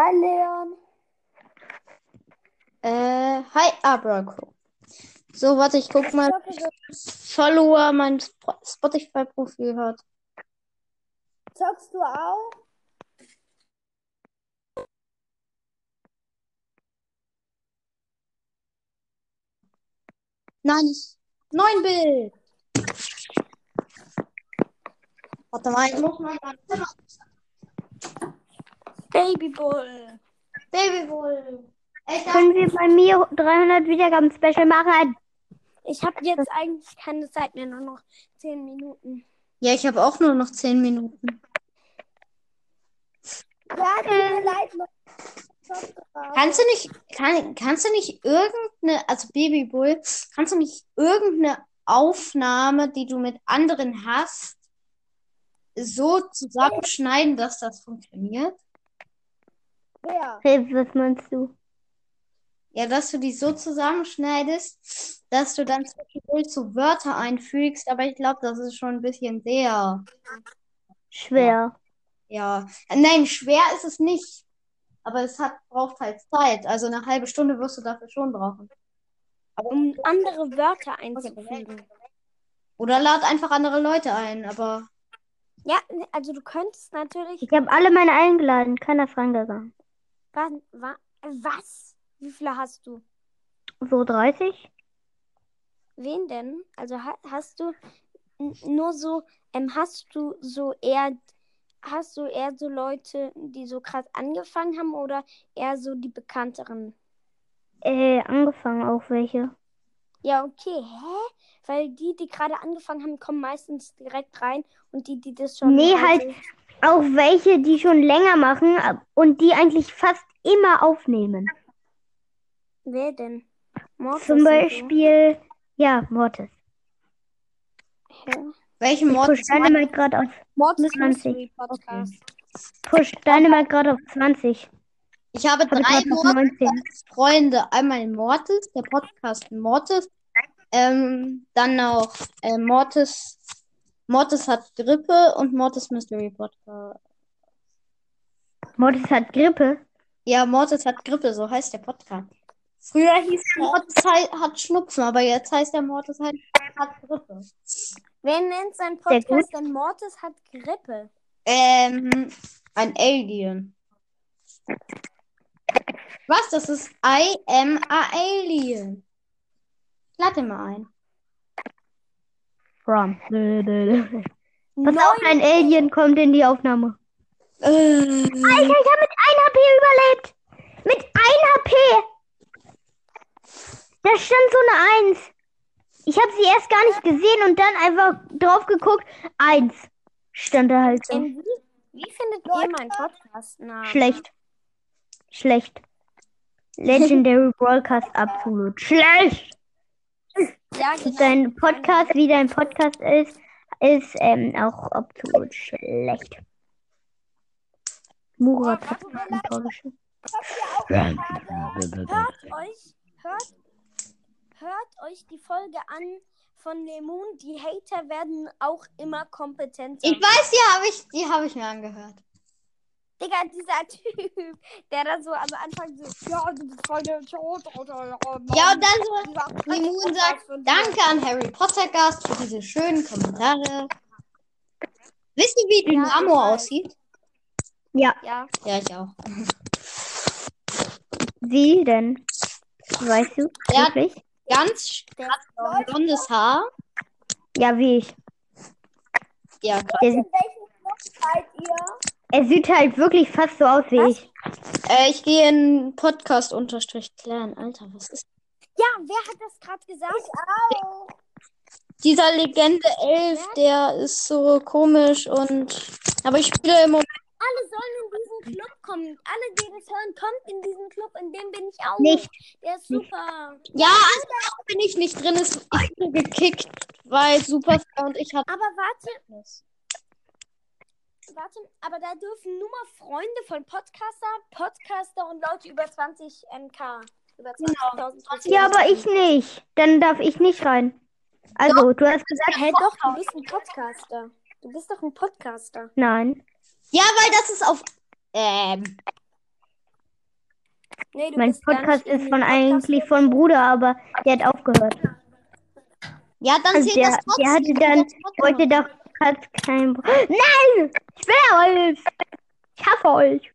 Hi Leon. Äh, hi, Abraco. So, warte, ich guck mal, du, Follower mein Sp- Spotify-Profil hat. zockst du auch? Nein, ich. Neun Bild. Warte mal, ich muss mal Babybull. Da- Können wir bei mir 300 Wiedergaben Special machen? Ich habe jetzt eigentlich keine Zeit mehr, nur noch 10 Minuten. Ja, ich habe auch nur noch zehn Minuten. Ja, tut mir leid, Leute. Kannst du nicht, kann, kannst du nicht irgendeine, also Babybull, kannst du nicht irgendeine Aufnahme, die du mit anderen hast, so zusammenschneiden, dass das funktioniert? Hey, was meinst du? Ja, dass du die so zusammenschneidest, dass du dann zwischendurch so Wörter einfügst, aber ich glaube, das ist schon ein bisschen sehr, Schwer. ja. Nein, schwer ist es nicht. Aber es hat, braucht halt Zeit. Also eine halbe Stunde wirst du dafür schon brauchen. Um andere Wörter einzufügen. Oder lad einfach andere Leute ein, aber Ja, also du könntest natürlich. Ich habe alle meine eingeladen. Keiner ist reingegangen. Wa, wa, was? Wie viele hast du? So 30? Wen denn? Also ha, hast du nur so, ähm, hast du so eher, hast du eher so Leute, die so krass angefangen haben oder eher so die bekannteren? Äh, angefangen auch welche. Ja, okay, hä? Weil die, die gerade angefangen haben, kommen meistens direkt rein und die, die das schon. Nee, also- halt auch welche, die schon länger machen und die eigentlich fast immer aufnehmen. Wer denn? Mortis Zum. Beispiel, ja, Mortis. Hä? welche Ich Mods? push Dynamite gerade auf, Mortis 20. Mystery Podcast. push Dynamite gerade auf 20. Ich habe Habe drei Mortis 19. Freunde. Einmal Mortis, der Podcast Mortis. Ähm, dann noch äh, Mortis. Mortis hat Grippe und Mortis Mystery Podcast. Mortis hat Grippe. Ja, Mortis hat Grippe, so heißt der Podcast. Früher hieß er Mortis hat Schnupfen, aber jetzt heißt der Mortis halt hat Grippe. Wer nennt seinen Podcast denn Mortis hat Grippe? Ähm, ein Alien. Was? Das ist I am a Alien. Lade mal ein. From. Pass auf, ein Alien kommt in die Aufnahme. Äh, Alter, ich habe mit 1 HP überlebt. Mit 1 HP. Da stand so eine 1. Ich habe sie erst gar nicht gesehen und dann einfach drauf geguckt. 1 stand da halt so. Ähm, wie, wie findet ihr meinen Podcast? Na, Schlecht. Schlecht. Legendary Broadcast absolut schlecht. Ja, genau. Dein Podcast, wie dein Podcast ist, ist ähm, auch absolut schlecht. Murat hat ein Tor geschossen. Hört euch, hört, hört euch die Folge an von Lemon. Die Hater werden auch immer kompetenter. ich weiß, die habe ich, die habe ich mir angehört. Digga, dieser Typ, der da so am Anfang so, ja, du bist voll der Idiot, oder, Ja, und dann so, Limon sagt, danke an Harry Potter Gast für diese schönen Kommentare. Wisst ihr, wie Ja, Dynamo aussieht? Ja, Ja, Ja, ich auch. wie denn? Weißt du? Der hat Wirklich? ganz blondes Haar. Ja, wie ich. Ja, krass. Der sieht, welchem Club seid ihr? Er sieht halt wirklich fast so aus wie Was? ich. Äh, ich gehe in Podcast unterstrich klären. Alter, was ist Ja, wer hat das gerade gesagt? Ich auch. dieser Legende 11? Der ist so komisch und. Aber ich spiele im Moment. Alle sollen in diesen Club kommen. Alle, die das hören, kommt in diesen Club. In dem bin ich auch. Nicht. Der ist super. Ja, also da bin ich nicht drin. Ist, ich bin gekickt, weil Superstar und ich hatten. Aber warte, warte, aber da dürfen nur mal Freunde von Podcaster, Podcaster und Leute über 20 MK. Über 20.000 Trophäen. Ja, aber ich nicht. Dann darf ich nicht rein. Also, du hast gesagt, Hä, doch, du bist ein Podcaster. Du bist doch ein Podcaster. nein. Ja, weil das ist auf. Ähm. Nee, du Mein Podcast ist von Podcast eigentlich von Bruder, aber der hat aufgehört. Ja, dann Also zählt der, das trotzdem. der hatte dann, wollte doch gerade kein. Nein! Ich will euch! Ich hasse euch!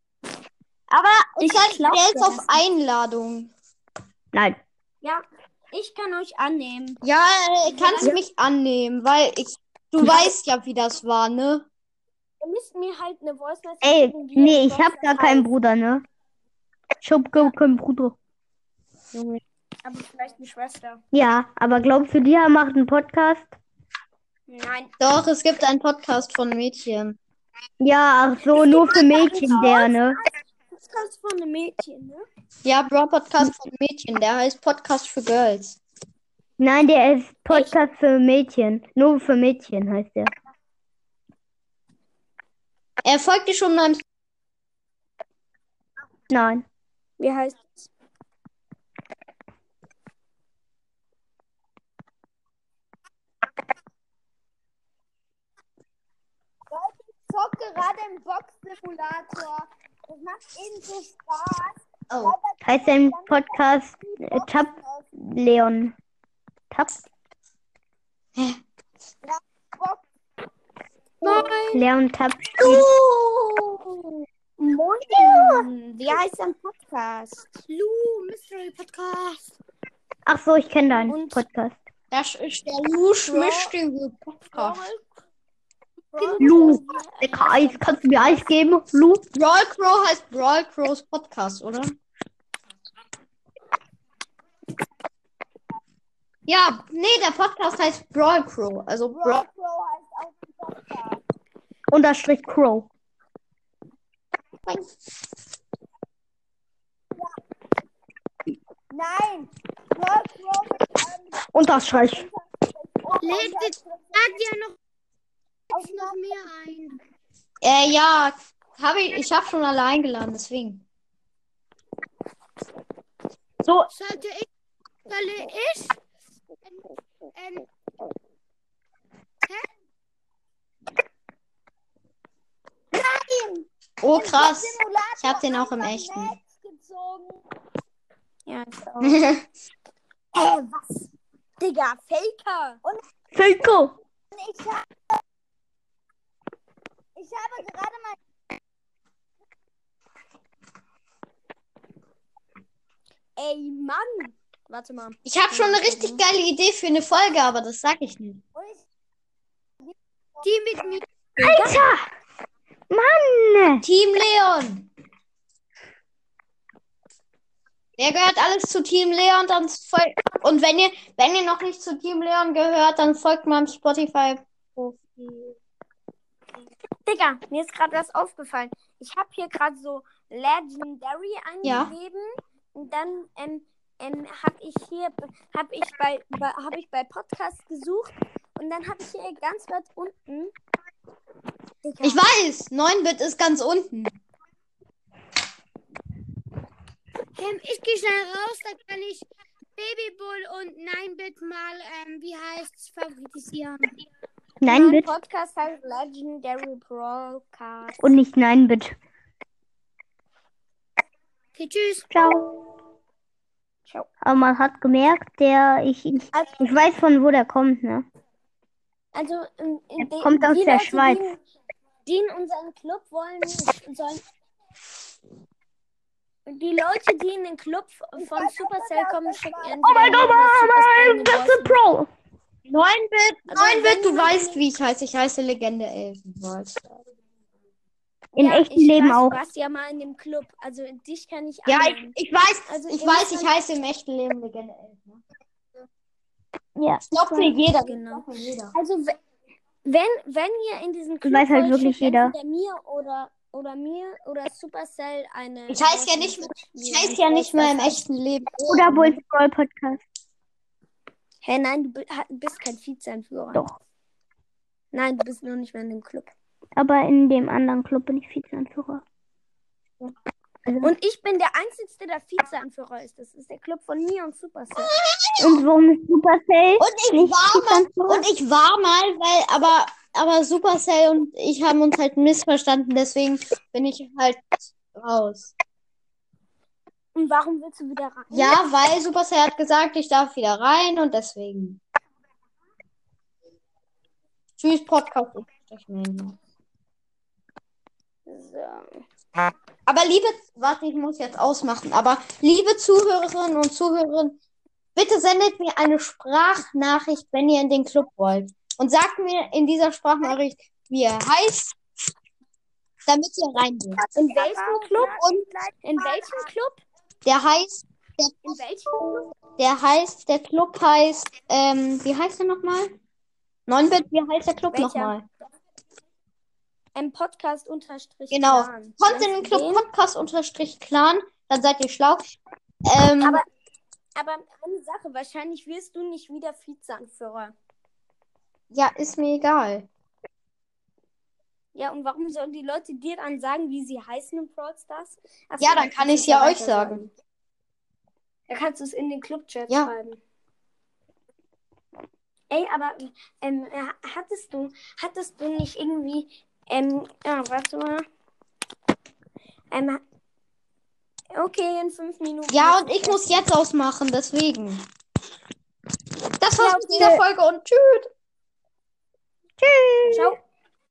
Aber Ich Geld dir auf. Einladung. Nein. Ja, ich kann euch annehmen. Ja, äh, kannst mich annehmen, weil ich. Du weißt ja, wie das war, ne? Ihr müsst mir halt eine Voice Message Ey, nee, ich hab gar keinen. Bruder, ne? Ich hab gar keinen Bruder. Aber vielleicht eine Schwester. Ja, aber glaubst du, die macht einen Podcast? Nein. Doch, es gibt einen Podcast von Mädchen. Ja, ach so, nur für Mädchen, der, ne? Das kannst von einem Mädchen, ne? Ja, Bro Podcast von Mädchen. Der heißt Podcast für Girls. Nein, der ist Podcast für Mädchen. Nur für Mädchen heißt der. Er folgt dir schon meinem. Nein. Wie heißt es? Gerade im Box-Simulator. Das macht eben so Spaß. Oh. Heißt dein Podcast äh, Tab Leon? Tab? Leon Tab spielt. Moin. Wie heißt dein Podcast? Lu, Mystery Podcast. Ach so, ich kenne deinen Und- Podcast. Das ist der Lusch Mystery Podcast. Lu, lecker Eis. Kannst du mir Eis geben? Lu? Brawl Crow heißt Brawl Crows Podcast, oder? Ja, nee, der Podcast heißt Brawl Crow. Also Brawl. Crow heißt auch ein Podcast. Unterstrich Crow. Nein, Brawl Crow mit ähm, Unterstrich. Lädt Sag ja noch, noch mehr ein. Äh, ja, habe ich, ich habe schon alle eingeladen, deswegen. So, Sollte ich, soll ich, ähm, Oh, krass. Ich hab den auch im echten. Ja, ich auch. Ey, was? Digga, Faker. Faker. Und ich habe, ich habe gerade mal Ey, Mann. Warte mal. Ich habe schon eine richtig geile Idee für eine Folge, aber das sag ich nicht. die mit mir. Alter! Mann! Team Leon. Wer gehört alles zu Team Leon? Dann folgt. Und wenn ihr, wenn ihr noch nicht zu Team Leon gehört, dann folgt meinem Spotify-Profil. Digga, mir ist gerade was aufgefallen. Ich habe hier gerade so Legendary eingegeben und dann ähm, ähm, habe ich hier habe ich bei, bei habe ich bei Podcast gesucht und dann habe ich hier ganz weit unten Digga, Ich weiß, 9-Bit ist ganz unten. Ähm, ich gehe schnell raus, da kann ich Babybull und Ninebit mal, ähm, wie heißt's, favorisieren. Nein, mein bitte. Podcast heißt Legendary Broadcast. Und nicht nein, bitte. Okay, tschüss. Ciao. Ciao. Aber man hat gemerkt, der, ich, ich, Also, ich weiß von wo der kommt, ne? also ähm, Er die, kommt aus der Leute, Schweiz. Die, die in unseren Club wollen, sollen die Leute, die in den Club von Supercell kommen, schicken Oh mein Gott, Supercell Mann, eine das ist Pro. 9-Bit, Also, wenn 9-Bit, du jemand weißt, wie ich heiße. Ich heiße Legende Elfenwald. In Ja, echtem ich Leben weiß, auch. Du warst ja mal in dem Club. Also dich kann ich Ja, ich, ich weiß, Also, ich weiß, ich heiße im echten Leben Legende Elfen. Ja. Das glaubt mir jeder. Genau. mir jeder. Also we- wenn, wenn ihr in diesen Club weiß halt wirklich jeder. mir oder oder mir oder Supercell eine. Ich heiße ja nicht, Message, ich heiße ja nicht mehr im weiß. echten Leben. Oder Bulls Brawl Podcast. Hä, nein, du bist kein Vizeanführer. Doch. Nein, du bist noch nicht mehr in dem Club. Aber in dem anderen Club bin ich Vizeanführer. Und ich bin der Einzige, der Vizeanführer ist. Das ist der Club von mir und Supercell. Und warum ist Supercell Und ich nicht war mal, und ich war mal, weil, aber, aber Supercell und ich haben uns halt missverstanden, deswegen bin ich halt raus. Und warum willst du wieder rein? Ja, weil Supercell hat gesagt, ich darf wieder rein und deswegen. Tschüss, Podcast. So. Aber liebe, warte, ich muss jetzt ausmachen. Aber liebe Zuhörerinnen und Zuhörer, bitte sendet mir eine Sprachnachricht, wenn ihr in den Club wollt. Und sagt mir in dieser Sprachnachricht, wie ihr heißt, damit ihr reingeht. In welchem Club? Und In welchem Club? Der heißt, In welchem der heißt, der Club heißt, ähm, wie heißt der nochmal? 9-Bit, wie heißt der Club Welcher? nochmal? Ein Podcast unterstrich. Genau. Clan. Kommt in den Club den? Podcast unterstrich Clan, dann seid ihr schlau. Ähm, Aber, aber eine Sache, wahrscheinlich wirst du nicht wieder Vizeanführer. ja, ist mir egal. Ja, und warum sollen die Leute dir dann sagen, wie sie heißen im Brawl Stars? Ach Ja, so, dann kann ich's du's ja euch sagen. Da kannst du es in den Clubchat Ja. schreiben. Ey, aber ähm, äh, hattest du, hattest du nicht irgendwie, ähm, ja, warte mal. Ähm, okay, in fünf Minuten. Ja, und ich muss jetzt ausmachen, deswegen. Das war's Ja, mit dieser Folge und tschüss. Ciao.